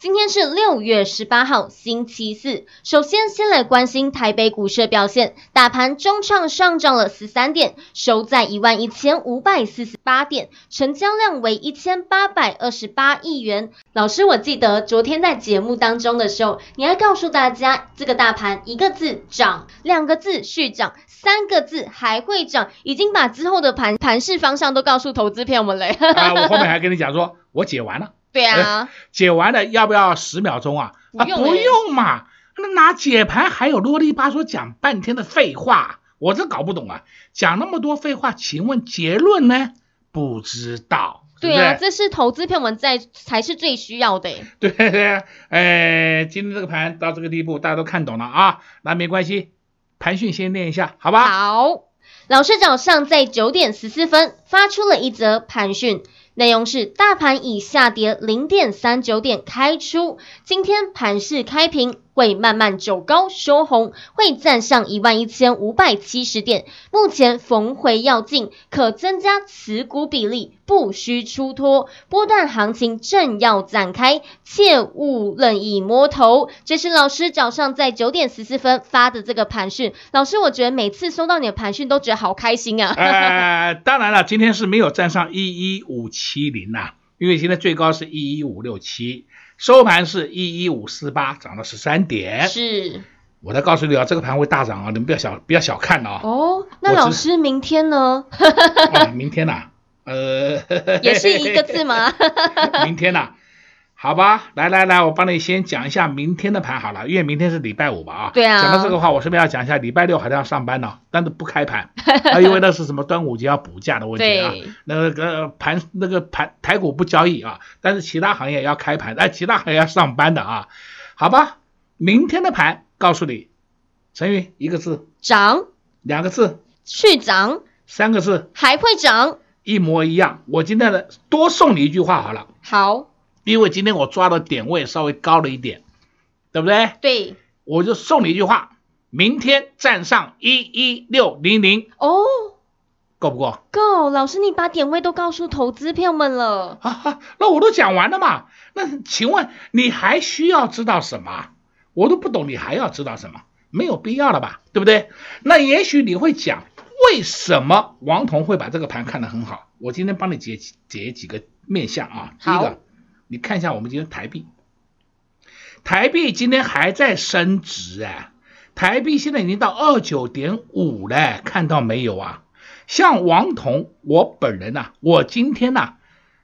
今天是六月十八号，星期四。首先，先来关心台北股市的表现。大盘中创上涨了十三点，收在一万一千五百四十八点，成交量为一千八百二十八亿元。老师，我记得昨天在节目当中的时候，你还告诉大家，这个大盘一个字涨，两个字续涨，三个字还会涨，已经把之后的盘盘势方向都告诉投资朋友们了。啊，我后面还跟你讲说，我解完了。对啊，解完了要不要十秒钟啊？不用，啊，不用嘛，那拿解盘还有啰里吧嗦讲半天的废话，我真搞不懂啊！讲那么多废话，请问结论呢？不知道。对啊，这是投资朋友们在才是最需要的。对对，哎，今天这个盘到这个地步，大家都看懂了啊，那没关系，盘讯先念一下，好吧？好，老师早上在九点十四分发出了一则盘讯。内容是大盘以下跌零点三九点开出，今天盘势开平，会慢慢走高收红，会站上一万一千五百七十点。目前逢回要进，可增加持股比例，不需出脱。波段行情正要展开，切勿任意摸头。这是老师早上在九点十四分发的这个盘讯。老师，我觉得每次收到你的盘讯都觉得好开心啊！呃，当然了，今天是没有站上一一五七。零呐，因为现在最高是一一五六七，收盘是一一五四八，涨了十三点。是，我再告诉你啊，这个盘会大涨啊，你们不要小不要小看哦。哦，那老师明天呢？啊、明天呐、啊，呃，也是一个字吗？明天呐、啊。好吧，来来来，我帮你先讲一下明天的盘好了，因为明天是礼拜五吧啊。对啊。讲到这个话，我顺便要讲一下，礼拜六还是要上班呢，但是不开盘，啊，因为那是什么端午节要补假的问题啊。那个盘那个盘台股不交易啊，但是其他行业要开盘，哎，其他行业要上班的啊。好吧，明天的盘告诉你，陈宇一个字涨，两个字去涨，三个字还会涨，一模一样。我今天的多送你一句话好了。好。因为今天我抓的点位稍微高了一点，对不对？对，我就送你一句话：明天站上一一六零零哦，够不够？够，老师你把点位都告诉投资票们了。哈哈，那我都讲完了嘛？那请问你还需要知道什么？我都不懂，你还要知道什么？没有必要了吧？对不对？那也许你会讲，为什么王彤会把这个盘看得很好？我今天帮你解解几个面相啊。第一个。你看一下我们今天台币，台币今天还在升值啊，台币现在已经到二九点五了，看到没有啊？像王彤我本人呐、啊，我今天呐、啊，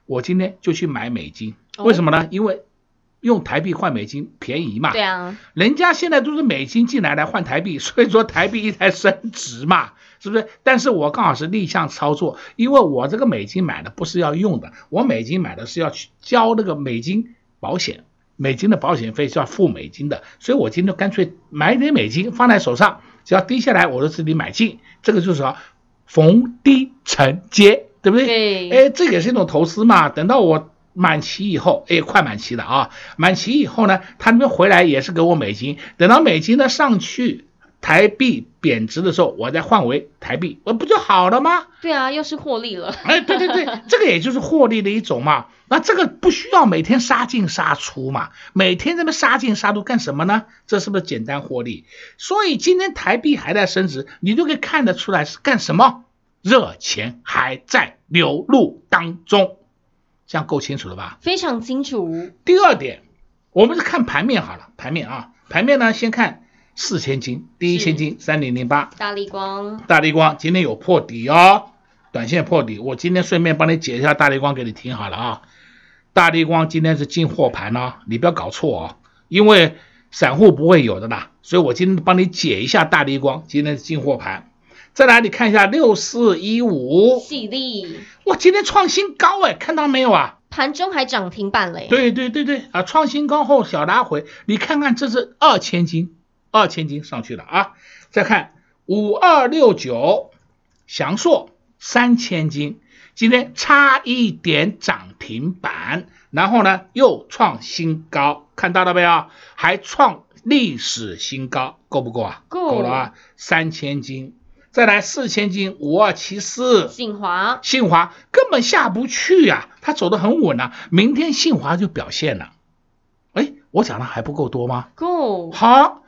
我今天就去买美金，为什么呢？因为用台币换美金便宜嘛。对啊，人家现在都是美金进来来换台币，所以说台币一直在升值嘛。是不是？但是我刚好是逆向操作，因为我这个美金买的不是要用的，我美金买的是要去交那个美金保险，美金的保险费是要付美金的，所以我今天干脆买一点美金放在手上，只要低下来我就自己买进，这个就是说逢低承接，对不对？对。哎，这也是一种投资嘛。等到我满期以后，哎，快满期了啊，满期以后呢，他那边回来也是给我美金，等到美金呢上去。台币贬值的时候，我再换为台币，我不就好了吗？对啊，又是获利了。哎，对对对，这个也就是获利的一种嘛。那这个不需要每天杀进杀出嘛？每天这么杀进杀出干什么呢？这是不是简单获利？所以今天台币还在升值，你就可以看得出来是干什么？热钱还在流入当中，这样够清楚了吧？非常清楚。第二点，我们是看盘面好了，盘面啊，盘面呢，先看。四千金，第一千金三零零八，大立光，大立光今天有破底哦，短线破底，我今天顺便帮你解一下大立光给你听好了啊，大立光今天是进货盘哦，你不要搞错哦，因为散户不会有的啦。所以我今天帮你解一下大立光今天是进货盘。再来，你看一下六四一五，矽力，哇，今天创新高哎，看到没有啊？盘中还涨停板嘞。对对对对啊，创新高后小拉回，你看看这是二千金，二千斤上去了啊。再看五二六九，祥硕三千斤，今天差一点涨停板，然后呢又创新高，看到了没有？还创历史新高，够不够啊？够，够了啊，三千金。再来四千金五二七四，信华，信华根本下不去呀、啊，它走得很稳啊，明天信华就表现了。哎，我讲的还不够多吗？够。好，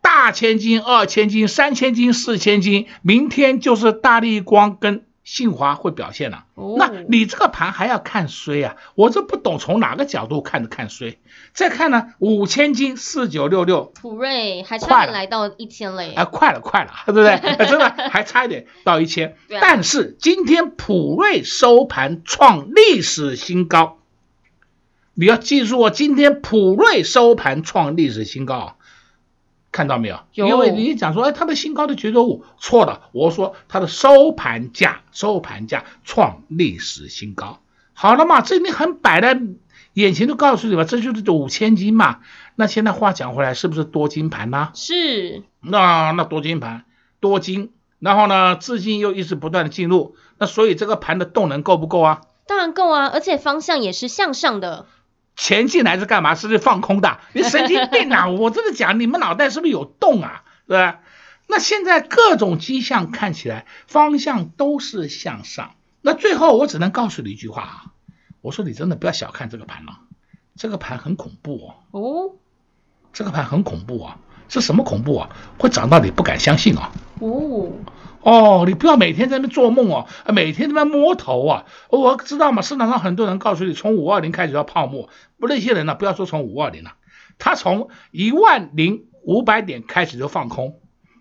大千金、二千金、三千金、四千金，明天就是大力光跟。信华会表现了，哦，那你这个盘还要看衰啊？我这不懂从哪个角度看的看衰。再看呢，五千金四九六六，普瑞还差点来到一千了耶，啊，快了快了，对不对？真的还差一点到一千。但是今天普瑞收盘创历史新高，你要记住哦，今天普瑞收盘创历史新高。看到没有？有，因为你讲说，哎，它的新高的绝对物错了。我说它的收盘价，收盘价创历史新高。好了嘛，这里很摆在眼前，都告诉你吧，这就是五千金嘛。那现在话讲回来，是不是多金盘呢？是。那那多金盘，多金，然后呢，资金又一直不断的进入，那所以这个盘的动能够不够啊？当然够啊，而且方向也是向上的。钱进来是干嘛？是不是放空的？你神经病啊！我真的讲，你们脑袋是不是有洞啊？对吧？那现在各种迹象看起来方向都是向上。那最后我只能告诉你一句话啊，我说你真的不要小看这个盘了，这个盘很恐怖哦。哦，这个盘很恐怖啊！是什么恐怖啊？会涨到你不敢相信啊！哦。哦，你不要每天在那做梦哦，每天在那摸头啊！我知道嘛，市场上很多人告诉你，从五二零开始要泡沫，不那些人呢，不要说从五二零了，他从一万零五百点开始就放空，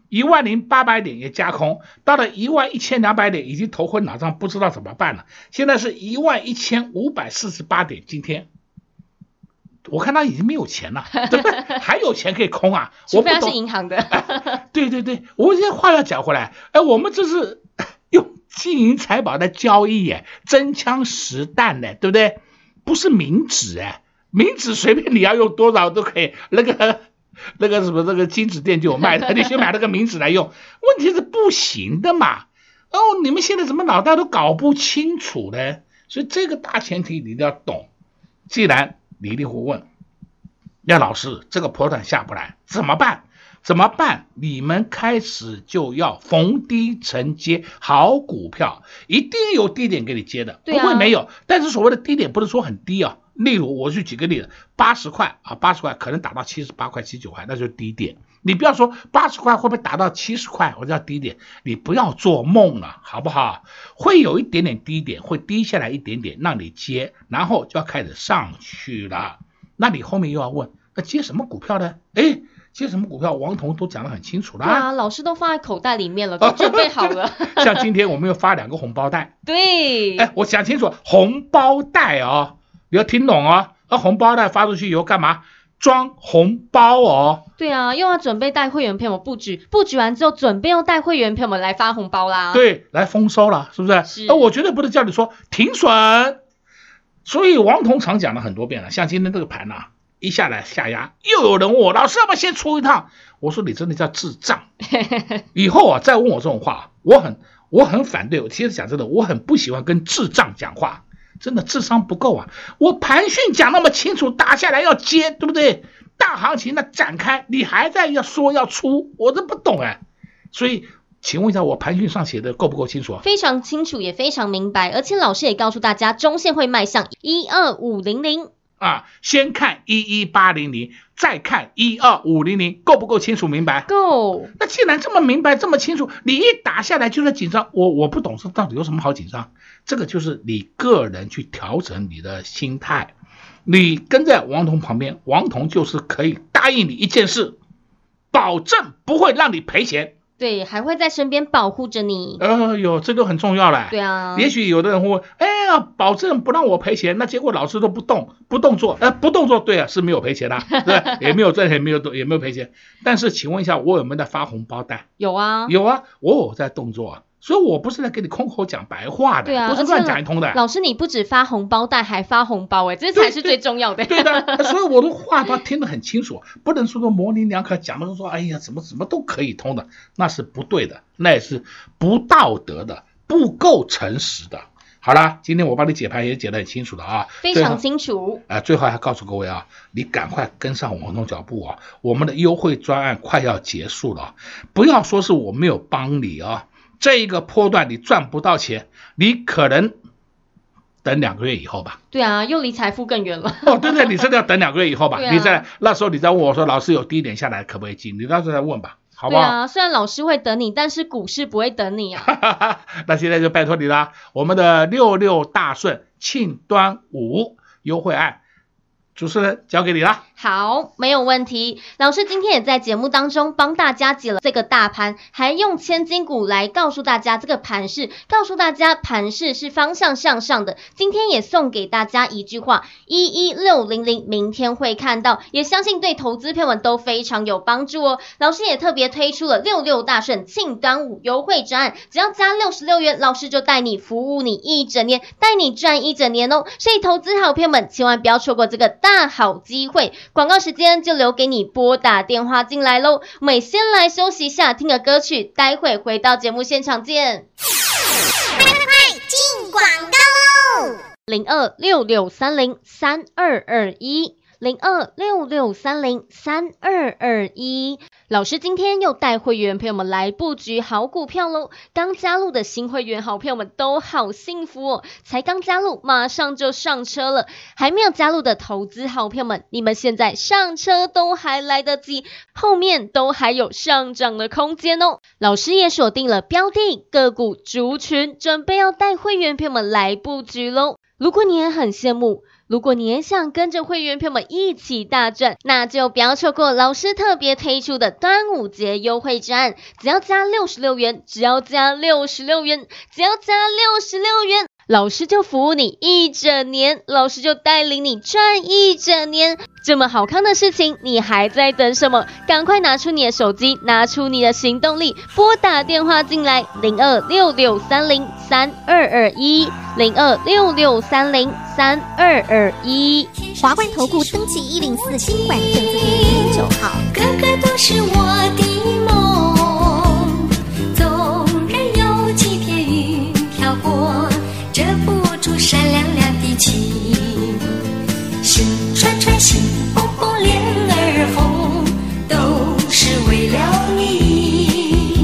一万零八百点也加空，到了一万一千两百点已经头昏脑胀，不知道怎么办了。现在是一万一千五百四十八点，今天。我看他已经没有钱了，对不对？还有钱可以空啊？我不是银行的。对对对，我现在话要讲回来，哎，我们这是用金银财宝来交易耶，真枪实弹的，对不对？不是冥纸哎，冥纸随便你要用多少都可以，那个那个什么那个金纸店就有卖的，你先买那个冥纸来用。问题是不行的嘛？哦，你们现在怎么脑袋都搞不清楚呢？所以这个大前提你一定要懂。既然你一定会问，廖老师，这个破段下不来怎么办？怎么办？你们开始就要逢低承接好股票，一定有低点给你接的，不会没有。但是所谓的低点不是说很低啊，例如我去举个例子，八十块啊，八十块可能打到七十八块、七十九块，那就是低点。你不要说八十块会不会打到七十块，我叫低点，你不要做梦了，好不好？会有一点点低点，会低下来一点点让你接，然后就要开始上去了。那你后面又要问，那接什么股票呢？哎，接什么股票？王彤都讲得很清楚了。啊，老师都放在口袋里面了，都准备好了。像今天我们又发两个红包袋。对。哎，我讲清楚，红包袋哦，你要听懂哦。那红包袋发出去以后干嘛？装红包哦，对啊，又要准备带会员朋友布局，布局完之后准备要带会员朋友们来发红包啦。对，来丰收了，是不是？是。那我绝对不能叫你说停损。所以王彤常讲了很多遍了，像今天这个盘呐、啊，一下来下压，又有人问我老师要不要先出一趟？我说你真的叫智障。以后啊再问我这种话，我很我很反对。我其实讲真的，我很不喜欢跟智障讲话。真的智商不够啊！我盘讯讲那么清楚，打下来要接，对不对？大行情的展开，你还在要说要出，我都不懂哎。所以，请问一下，我盘讯上写的够不够清楚啊？非常清楚，也非常明白，而且老师也告诉大家，中线会迈向一二五零零。啊，先看一一八零零，再看一二五零零，够不够清楚明白？够。那既然这么明白这么清楚，你一打下来就是紧张，我我不懂这到底有什么好紧张？这个就是你个人去调整你的心态。你跟在王彤旁边，王彤就是可以答应你一件事，保证不会让你赔钱。对，还会在身边保护着你。呃哟，这个很重要了。对啊。也许有的人会问，哎，呀保证不让我赔钱，那结果老师都不动不动作，呃，不动作，对啊，是没有赔钱的，对，也没有赚钱，没有也没有赔钱。但是请问一下，我有没有在发红包袋？有啊，有啊，我有在动作啊。所以我不是在给你空口讲白话的，对啊，不是乱讲一通的。老师，你不止发红包袋，还发红包，哎，这才是最重要的。对，对，对的，所以我的话他听得很清楚，不能说说模棱两可，讲的说说，哎呀，怎么怎么都可以通的，那是不对的，那也是不道德的，不够诚实的。好了，今天我帮你解盘也解得很清楚了啊，非常清楚。啊、呃，最后还告诉各位啊，你赶快跟上我们的脚步啊，我们的优惠专案快要结束了，不要说是我没有帮你啊。这一个波段你赚不到钱，你可能等两个月以后吧。对啊，又离财富更远了。哦，对对，你真的要等两个月以后吧？啊、你在那时候你再问我说，老师有低点下来可不可以进？你到时候再问吧，好不好？对啊，虽然老师会等你，但是股市不会等你啊。那现在就拜托你啦，我们的六六大顺庆端午优惠案。主持人交给你了，好，没有问题。老师今天也在节目当中帮大家解了这个大盘，还用千金股来告诉大家这个盘势，告诉大家盘势是方向向上的。今天也送给大家一句话：一一六零零，明天会看到，也相信对投资朋友们都非常有帮助哦。老师也特别推出了六六大顺庆端午优惠专案，只要加六十六元，老师就带你服务你一整年，带你赚一整年哦。所以投资好朋友们千万不要错过这个大好机会，广告时间就留给你拨打电话进来喽。我们先来休息一下，听个歌曲，待会回到节目现场见。快快快，进广告喽！零二六六三零三二二一。零二六六三零三二二一，老师今天又带会员朋友们来布局好股票喽！刚加入的新会员好朋友们都好幸福哦，才刚加入马上就上车了，还没有加入的投资好朋友们，你们现在上车都还来得及，后面都还有上涨的空间哦！老师也锁定了标的个股族群，准备要带会员朋友们来布局喽！如果你也很羡慕。如果你也想跟着会员朋友们一起大赚，那就不要错过老师特别推出的端午节优惠专案，只要加六十六元，只要加六十六元，只要加六十六元。老师就服务你一整年，老师就带领你赚一整年，这么好康的事情，你还在等什么？赶快拿出你的手机，拿出你的行动力，拨打电话进来，零二六六三零三二二一，零二六六三零三二二一。华冠投顾登记一零四金管证字第零九号，个个都是我的梦。心，砰砰脸儿红，都是为了你。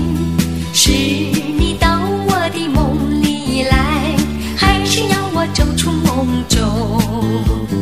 是你到我的梦里来，还是要我走出梦中？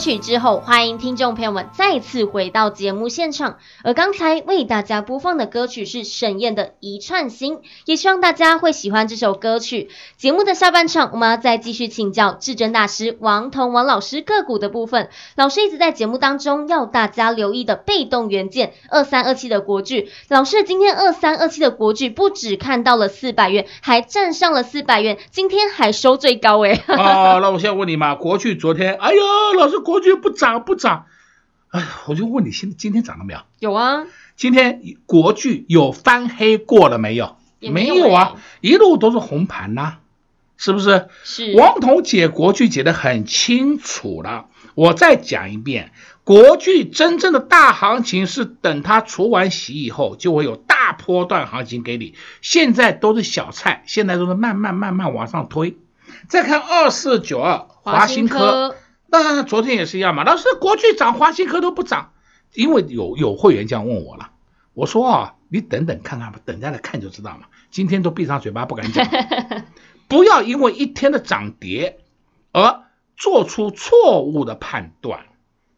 曲之后，欢迎听众朋友们再次回到节目现场。而刚才为大家播放的歌曲是沈燕的《一串心》，也希望大家会喜欢这首歌曲。节目的下半场，我们要再继续请教至尊大师王彤王老师个股的部分。老师一直在节目当中要大家留意的被动元件二三二七的国巨。老师今天二三二七的国巨不只看到了四百元，还站上了四百元，今天还收最高诶。啊，那我现在问你嘛，国巨昨天，哎呦。老师，国巨不涨不涨，哎，我就问你，现今天涨了没有？有啊，今天国剧有翻黑过了没有？没有，没有啊，一路都是红盘呐、啊，是不是？是。王彤解国剧解得很清楚了，我再讲一遍，国剧真正的大行情是等它除完息以后，就会有大波段行情给你。现在都是小菜，现在都是慢慢慢慢往上推。再看二四九二华新科。那昨天也是一样嘛，老师，国巨涨，华新科都不涨，因为有有会员这样问我了，我说啊，你等等看看吧，等下来看就知道嘛。今天都闭上嘴巴不敢讲，不要因为一天的涨跌而做出错误的判断，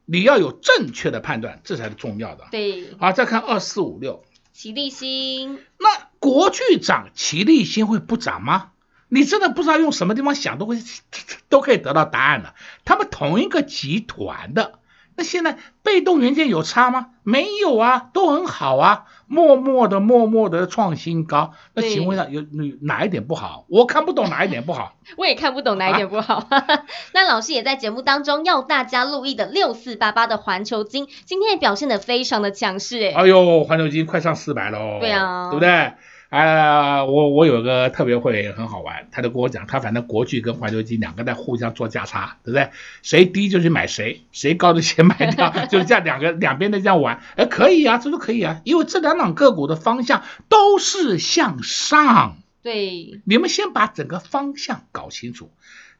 你要有正确的判断，这才是重要的。对，好，再看二四五六，齐力新，那国巨涨，齐力新会不涨吗？你真的不知道用什么地方想都会 都可以得到答案了。他们同一个集团的，那现在被动元件有差吗？没有啊，都很好啊，默默的默默的创新高。那请问一下，有哪一点不好？我看不懂哪一点不好。我也看不懂哪一点不好。啊、那老师也在节目当中要大家录音的六四八八的环球金，今天也表现得非常的强势哎。哎呦，环球金快上四百喽。对啊，对不对？啊，我我有个特别会员很好玩，他就跟我讲，他反正国巨跟环球金两个在互相做价差，对不对？谁低就去买谁，谁高的先卖掉，就是这样两个 两边的这样玩，哎，可以啊，这都可以啊，因为这两档个股的方向都是向上。对，你们先把整个方向搞清楚，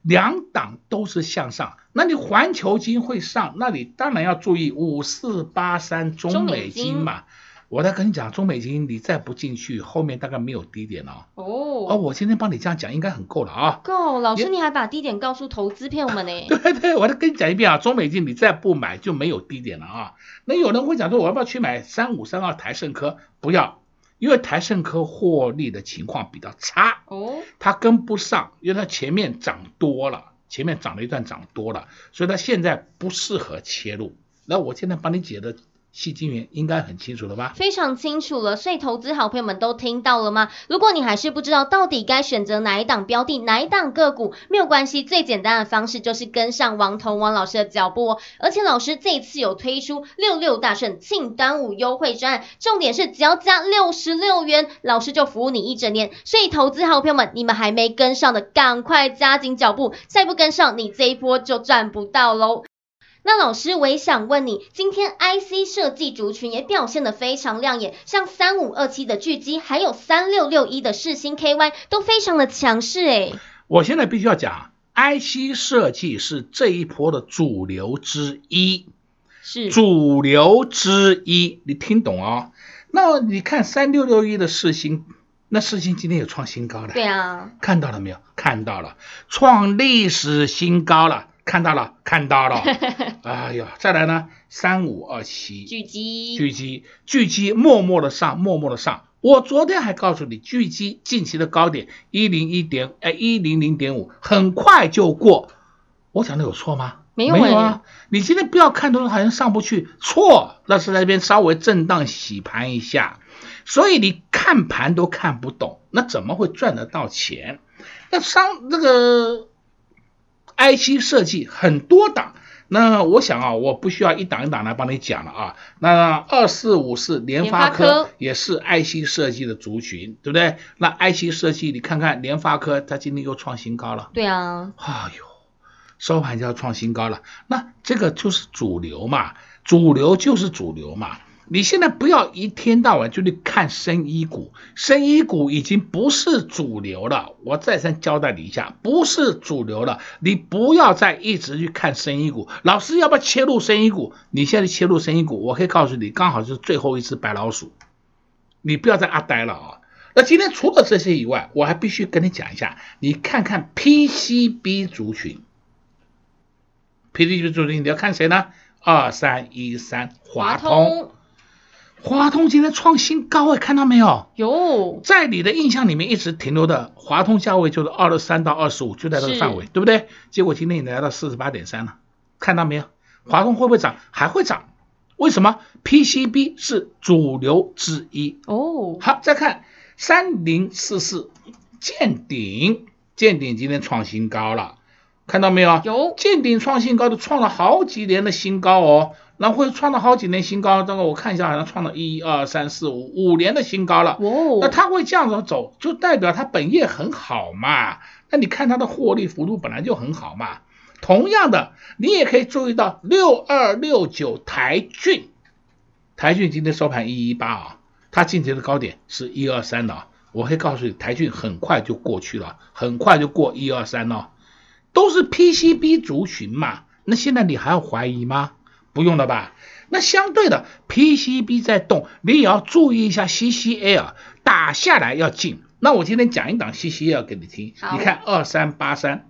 两档都是向上，那你环球金会上，那你当然要注意五四八三中美金嘛。我在跟你讲，中美金，你再不进去，后面大概没有低点了。哦，哦，我今天帮你这样讲，应该很够了啊。够，老师你还把低点告诉投资朋友们呢？对对，我再跟你讲一遍啊，中美金你再不买就没有低点了啊。那有人会讲说，我要不要去买三五三二台盛科？不要，因为台盛科获利的情况比较差。哦，它跟不上，因为它前面涨多了，前面涨了一段涨多了，所以它现在不适合切入。那我现在帮你解的。矽晶圆应该很清楚了吧？非常清楚了，所以投资好朋友们都听到了吗？如果你还是不知道到底该选择哪一档标的、哪一档个股，没有关系，最简单的方式就是跟上王彤王老师的脚步哦。而且老师这一次有推出六六大顺庆端午优惠专案，重点是只要加六十六元，老师就服务你一整年。所以投资好朋友们，你们还没跟上的，赶快加紧脚步，再不跟上，你这一波就赚不到喽。那老师，我也想问你，今天 IC 设计族群也表现得非常亮眼，像三五二七的巨基，还有三六六一的世星 KY 都非常的强势诶。我现在必须要讲，IC 设计是这一波的主流之一，是主流之一，你听懂哦？那你看三六六一的世星，那世星今天有创新高了，对啊，看到了没有？看到了，创历史新高了。看到了，看到了，哎呀，再来呢，三五二七，狙击，狙击，狙击，默默的上，默默的上。我昨天还告诉你，狙击近期的高点一零一点，哎，一零零点五，很快就过。我讲的有错吗？没有，没有啊。你今天不要看到好像上不去，错，那是在那边稍微震荡洗盘一下，所以你看盘都看不懂，那怎么会赚得到钱？那商这个。IC 设计很多档，那我想啊，我不需要一档一档来帮你讲了啊。那二四五四联发科也是 IC 设计的族群，对不对？那 IC 设计，你看看联发科，它今天又创新高了。对啊。哎呦，收盘就要创新高了，那这个就是主流嘛，主流就是主流嘛。你现在不要一天到晚就去看生医股，生医股已经不是主流了。我再三交代你一下，不是主流了。你不要再一直去看生医股。老师要不要切入生医股？你现在切入生医股，我可以告诉你，刚好是最后一只白老鼠。你不要再阿呆了啊！那今天除了这些以外，我还必须跟你讲一下，你看看 PCB 族群。，PCB 族群你要看谁呢？二三一三华通，华通，今天创新高哎，看到没有？有，在你的印象里面一直停留的华通价位就是二十三到二十五，就在这个范围，对不对？结果今天已经来到四十八点三了，看到没有？华通会不会涨？还会涨？为什么？PCB 是主流之一哦。好，再看三零四四见顶，见顶今天创新高了。看到没有？有见顶创新高，都创了好几年的新高哦，然后会创了好几年新高。这个我看一下，好像创了一二三四五五年的新高了。哦，那它会这样子走，就代表它本业很好嘛。那你看它的获利幅度本来就很好嘛。同样的，你也可以注意到六二六九台郡，台郡今天收盘一一八啊，它近期的高点是一二三的。我可以告诉你，台郡很快就过去了，很快就过一二三了。都是 PCB 族群嘛，那现在你还要怀疑吗？不用了吧？那相对的 PCB 在动，你也要注意一下 CCL 打下来要进。那我今天讲一档 CCL 给你听，你看二三八三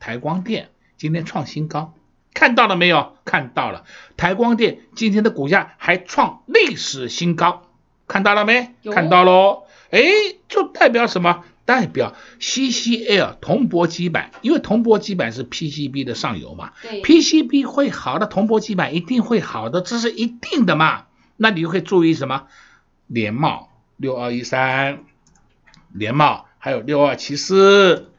台光电今天创新高，看到了没有？看到了，台光电今天的股价还创历史新高，看到了没？看到喽，哎，就代表什么？代表 CCL 铜箔基板，因为铜箔基板是 PCB 的上游嘛，对，PCB 会好的，铜箔基板一定会好的，这是一定的嘛。那你就可以注意什么？联茂六二一三，联茂还有六二七四，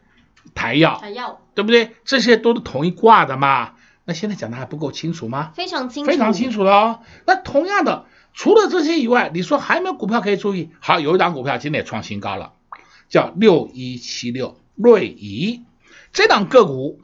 台药，台药，对不对？这些都是同一挂的嘛。那现在讲的还不够清楚吗？非常清楚，非常清楚了哦。那同样的，除了这些以外，你说还有没有股票可以注意？好，有一档股票今天也创新高了。叫六一七六瑞仪，这档个股，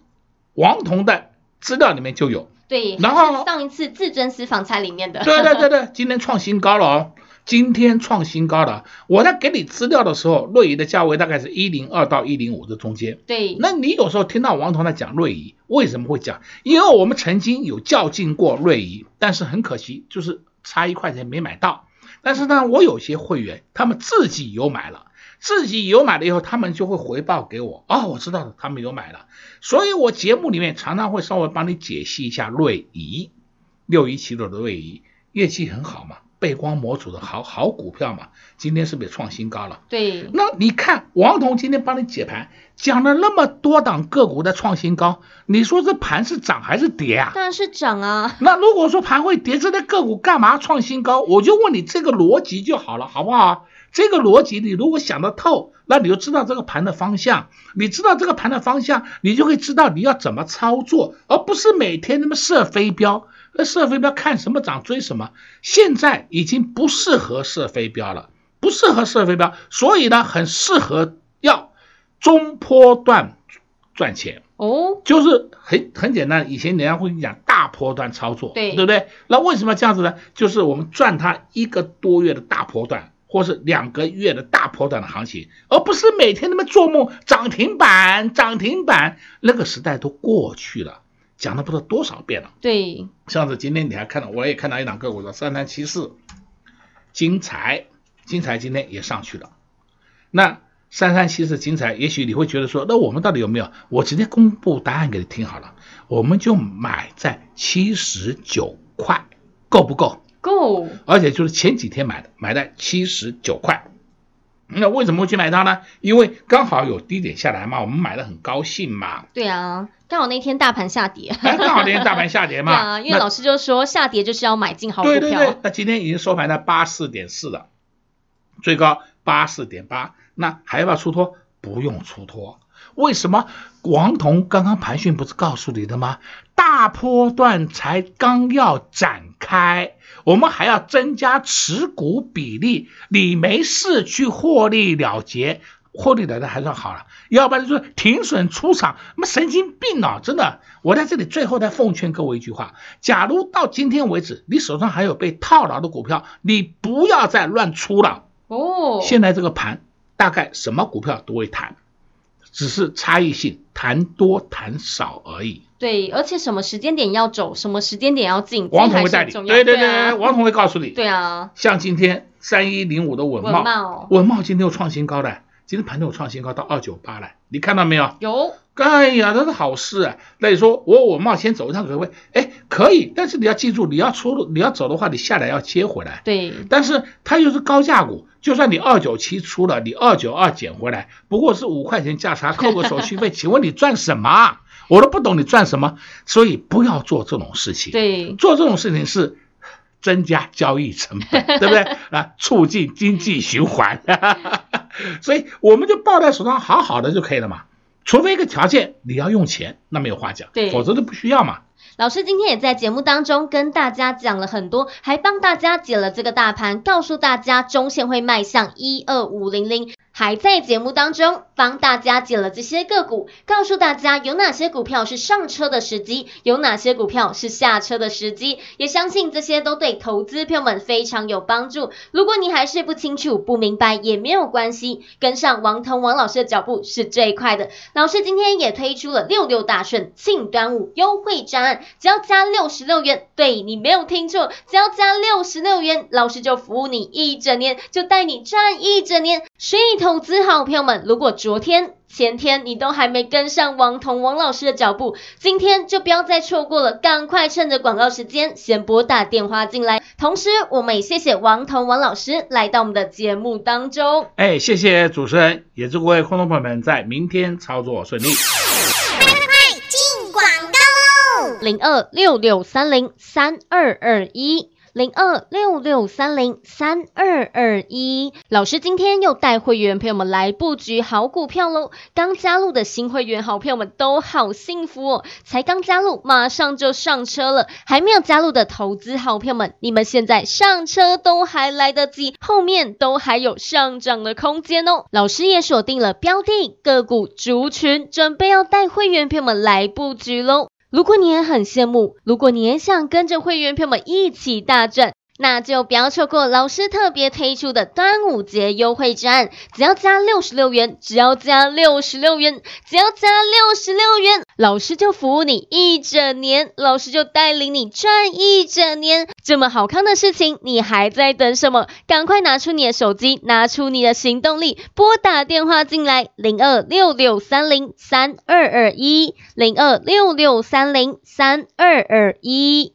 王彤的资料里面就有。对，然后上一次至尊私房菜里面的。对对对对，今天创新高了哦，今天创新高了。我在给你资料的时候，瑞仪的价位大概是一零二到一零五的中间。对，那你有时候听到王彤在讲瑞仪，为什么会讲？因为我们曾经有较劲过瑞仪，但是很可惜，就是差一块钱没买到。但是呢，我有些会员他们自己有买了。自己有买了以后，他们就会回报给我。哦，我知道了，他们有买了，所以我节目里面常常会稍微帮你解析一下瑞仪，六一七六的瑞仪业绩很好嘛，背光模组的好 好股票嘛，今天是不是也创新高了？对。那你看王彤今天帮你解盘，讲了那么多档个股的创新高，你说这盘是涨还是跌啊？当然是涨啊。那如果说盘会跌，这类个股干嘛创新高？我就问你这个逻辑就好了，好不好？这个逻辑你如果想得透，那你就知道这个盘的方向。你知道这个盘的方向，你就会知道你要怎么操作，而不是每天那么射飞镖。那射飞镖看什么涨追什么，现在已经不适合射飞镖了，不适合射飞镖，所以呢，很适合要中波段赚钱。哦，就是很很简单，以前人家会讲大波段操作，对，对不对？那为什么这样子呢？就是我们赚它一个多月的大波段。或是两个月的大波段的行情，而不是每天那么做梦涨停板涨停板，那个时代都过去了，讲了不知道多少遍了。对，上次今天你还看到，我也看到一档个股叫三三七四，精材，精材今天也上去了。那三三七四精材，也许你会觉得说，那我们到底有没有？我直接公布答案给你听好了，我们就买在七十九块，够不够？够，而且就是前几天买的，买在七十九块。那为什么会去买它呢？因为刚好有低点下来嘛，我们买的很高兴嘛。对啊，刚好那天大盘下跌。哎，刚好那天大盘下跌嘛。对啊，因为老师就说下跌就是要买进好股票。对对对，那今天已经收盘在八四点四了，最高八四点八，那还要不要出脱？不用出脱。为什么？王彤刚刚盘讯不是告诉你的吗？大波段才刚要展开，我们还要增加持股比例。你没事去获利了结，获利了的还算好了，要不然就是停损出场，那么神经病啊！真的，我在这里最后再奉劝各位一句话：假如到今天为止，你手上还有被套牢的股票，你不要再乱出了。哦，现在这个盘大概什么股票都会弹。只是差异性，谈多谈少而已。对，而且什么时间点要走，什么时间点要进，王彤会带你。对对对，对啊、王彤会告诉你。对啊，像今天三一零五的文茂，文茂，今天又创新高的，今天盘中创新高到二九八了，你看到没有？有。哎呀，这是好事啊！那你说我我冒险走一趟可不可以？哎，可以，但是你要记住，你要出你要走的话，你下来要接回来。对。但是它又是高价股，就算你二九七出了，你二九二捡回来，不过是五块钱价差，扣个手续费，请问你赚什么？我都不懂你赚什么，所以不要做这种事情。对。做这种事情是增加交易成本，对不对？啊，促进经济循环。所以我们就抱在手上，好好的就可以了嘛。除非一个条件，你要用钱，那没有话讲，对，否则都不需要嘛。老师今天也在节目当中跟大家讲了很多，还帮大家解了这个大盘，告诉大家中线会迈向一二五零零。还在节目当中帮大家解了这些个股，告诉大家有哪些股票是上车的时机，有哪些股票是下车的时机，也相信这些都对投资朋友们非常有帮助。如果你还是不清楚、不明白也没有关系，跟上王腾王老师的脚步是最快的。老师今天也推出了六六大顺庆端午优惠专案，只要加六十六元，对，你没有听错，只要加六十六元，老师就服务你一整年，就带你赚一整年。所以投资好朋友们，如果昨天、前天你都还没跟上王彤王老师的脚步，今天就不要再错过了，赶快趁着广告时间先拨打电话进来。同时，我们也谢谢王彤王老师来到我们的节目当中。哎，谢谢主持人，也祝各位观众朋友们在明天操作顺利。快快快，进广告喽！零二六六三零三二二一。零二六六三零三二二一，老师今天又带会员朋友们来布局好股票喽！刚加入的新会员好朋友们都好幸福哦，才刚加入马上就上车了，还没有加入的投资好朋友们，你们现在上车都还来得及，后面都还有上涨的空间哦！老师也锁定了标的个股族群，准备要带会员朋友们来布局喽。如果你也很羡慕，如果你也想跟着会员朋友们一起大赚，那就不要错过老师特别推出的端午节优惠专案，只要加六十六元，只要加六十六元，只要加六十六元，老师就服务你一整年，老师就带领你赚一整年。这么好康的事情，你还在等什么？赶快拿出你的手机，拿出你的行动力，拨打电话进来，零二六六三零三二二一，零二六六三零三二二一。